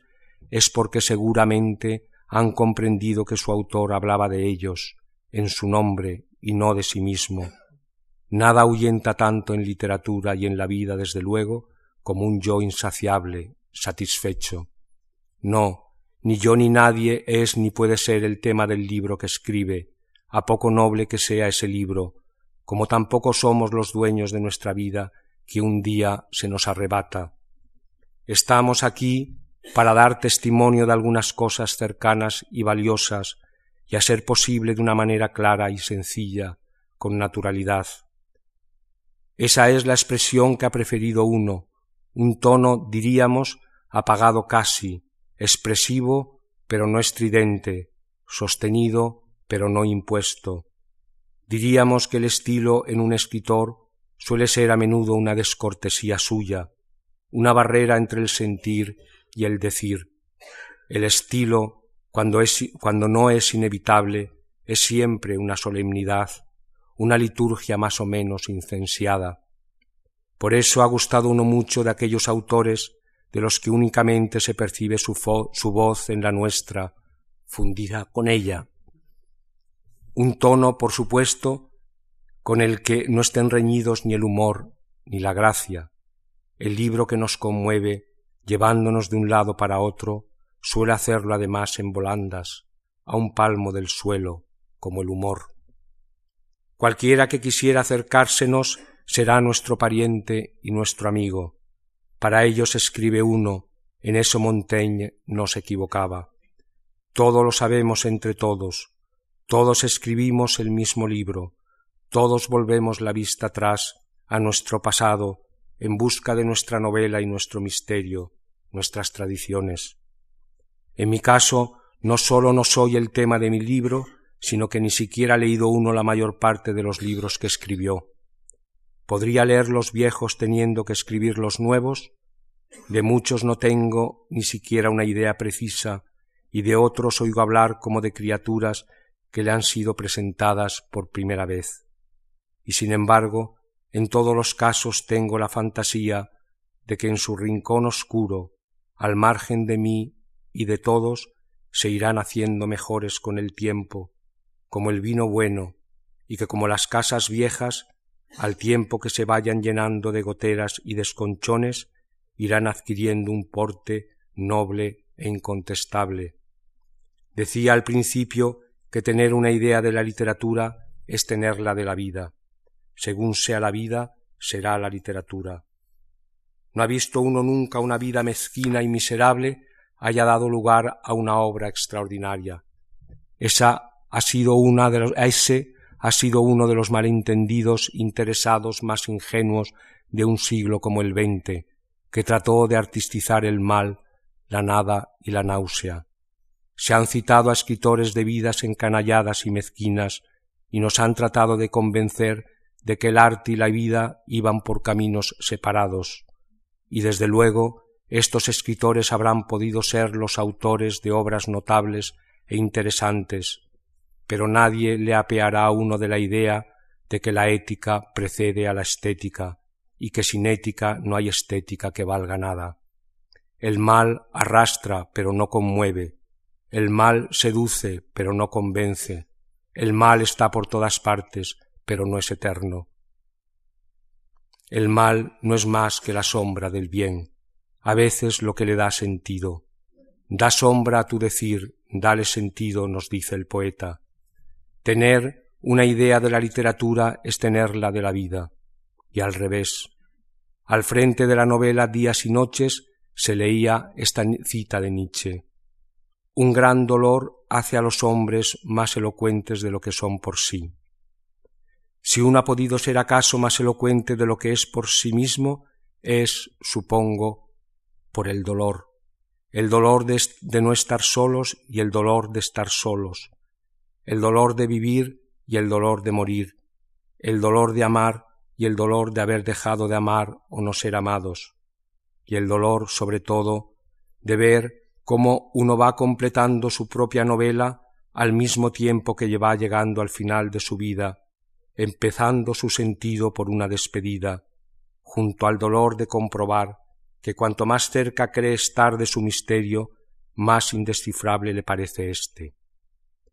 Speaker 2: es porque seguramente han comprendido que su autor hablaba de ellos, en su nombre y no de sí mismo. Nada ahuyenta tanto en literatura y en la vida, desde luego, como un yo insaciable, satisfecho. No, Ni yo ni nadie es ni puede ser el tema del libro que escribe, a poco noble que sea ese libro, como tampoco somos los dueños de nuestra vida que un día se nos arrebata. Estamos aquí para dar testimonio de algunas cosas cercanas y valiosas y a ser posible de una manera clara y sencilla, con naturalidad. Esa es la expresión que ha preferido uno, un tono, diríamos, apagado casi, expresivo pero no estridente, sostenido pero no impuesto. Diríamos que el estilo en un escritor suele ser a menudo una descortesía suya, una barrera entre el sentir y el decir. El estilo, cuando, no es inevitable, es siempre una solemnidad, una liturgia más o menos incenciada. Por eso ha gustado uno mucho de aquellos autores de los que únicamente se percibe su, su voz en la nuestra, fundida con ella. Un tono, por supuesto, con el que no estén reñidos ni el humor ni la gracia. El libro que nos conmueve, llevándonos de un lado para otro, suele hacerlo además en volandas, a un palmo del suelo, como el humor. Cualquiera que quisiera acercársenos será nuestro pariente y nuestro amigo. Para ellos escribe uno, en eso Montaigne no se equivocaba. Todo lo sabemos entre todos, todos escribimos el mismo libro, todos volvemos la vista atrás a nuestro pasado en busca de nuestra novela y nuestro misterio, nuestras tradiciones. En mi caso, no sólo no soy el tema de mi libro, sino que ni siquiera ha leído uno la mayor parte de los libros que escribió. ¿Podría leer los viejos teniendo que escribir los nuevos? De muchos no tengo ni siquiera una idea precisa, y de otros oigo hablar como de criaturas que le han sido presentadas por primera vez. Y sin embargo, en todos los casos tengo la fantasía de que en su rincón oscuro, al margen de mí y de todos, se irán haciendo mejores con el tiempo, como el vino bueno, y que como las casas viejas al tiempo que se vayan llenando de goteras y desconchones, irán adquiriendo un porte noble e incontestable. Decía al principio que tener una idea de la literatura es tenerla de la vida. Según sea la vida, será la literatura. No ha visto uno nunca una vida mezquina y miserable haya dado lugar a una obra extraordinaria. Esa ha sido una de los, ese ha sido uno de los malentendidos interesados más ingenuos de un siglo como el veinte, que trató de artistizar el mal, la nada y la náusea. Se han citado a escritores de vidas encanalladas y mezquinas, y nos han tratado de convencer de que el arte y la vida iban por caminos separados, y desde luego estos escritores habrán podido ser los autores de obras notables e interesantes, pero nadie le apeará a uno de la idea de que la ética precede a la estética y que sin ética no hay estética que valga nada. El mal arrastra pero no conmueve, el mal seduce pero no convence, el mal está por todas partes pero no es eterno. El mal no es más que la sombra del bien, a veces lo que le da sentido. Da sombra a tu decir, dale sentido, nos dice el poeta, Tener una idea de la literatura es tenerla de la vida, y al revés. Al frente de la novela Días y Noches se leía esta cita de Nietzsche. Un gran dolor hace a los hombres más elocuentes de lo que son por sí. Si uno ha podido ser acaso más elocuente de lo que es por sí mismo, es, supongo, por el dolor, el dolor de, no estar solos y el dolor de estar solos, el dolor de vivir y el dolor de morir, el dolor de amar y el dolor de haber dejado de amar o no ser amados, y el dolor, sobre todo, de ver cómo uno va completando su propia novela al mismo tiempo que lleva llegando al final de su vida, empezando su sentido por una despedida, junto al dolor de comprobar que cuanto más cerca cree estar de su misterio, más indescifrable le parece éste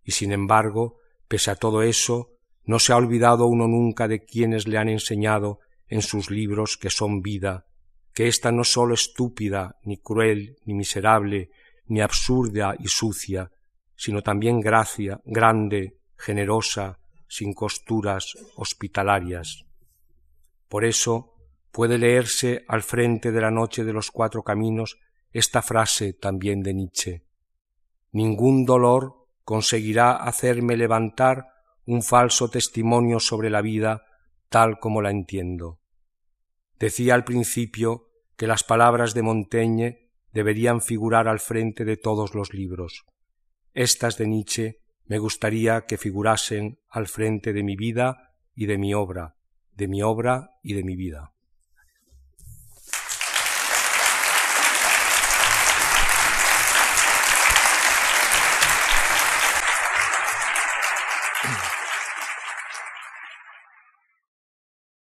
Speaker 2: y sin embargo, pese a todo eso, no se ha olvidado uno nunca de quienes le han enseñado en sus libros que son vida, que ésta no sólo estúpida, ni cruel, ni miserable, ni absurda y sucia, sino también gracia, grande, generosa, sin costuras hospitalarias. Por eso puede leerse al frente de la noche de los cuatro caminos esta frase también de Nietzsche. Ningún dolor conseguirá hacerme levantar un falso testimonio sobre la vida tal como la entiendo. Decía al principio que las palabras de Montaigne deberían figurar al frente de todos los libros. Estas de Nietzsche me gustaría que figurasen al frente de mi vida y de mi obra, de mi obra y de mi vida.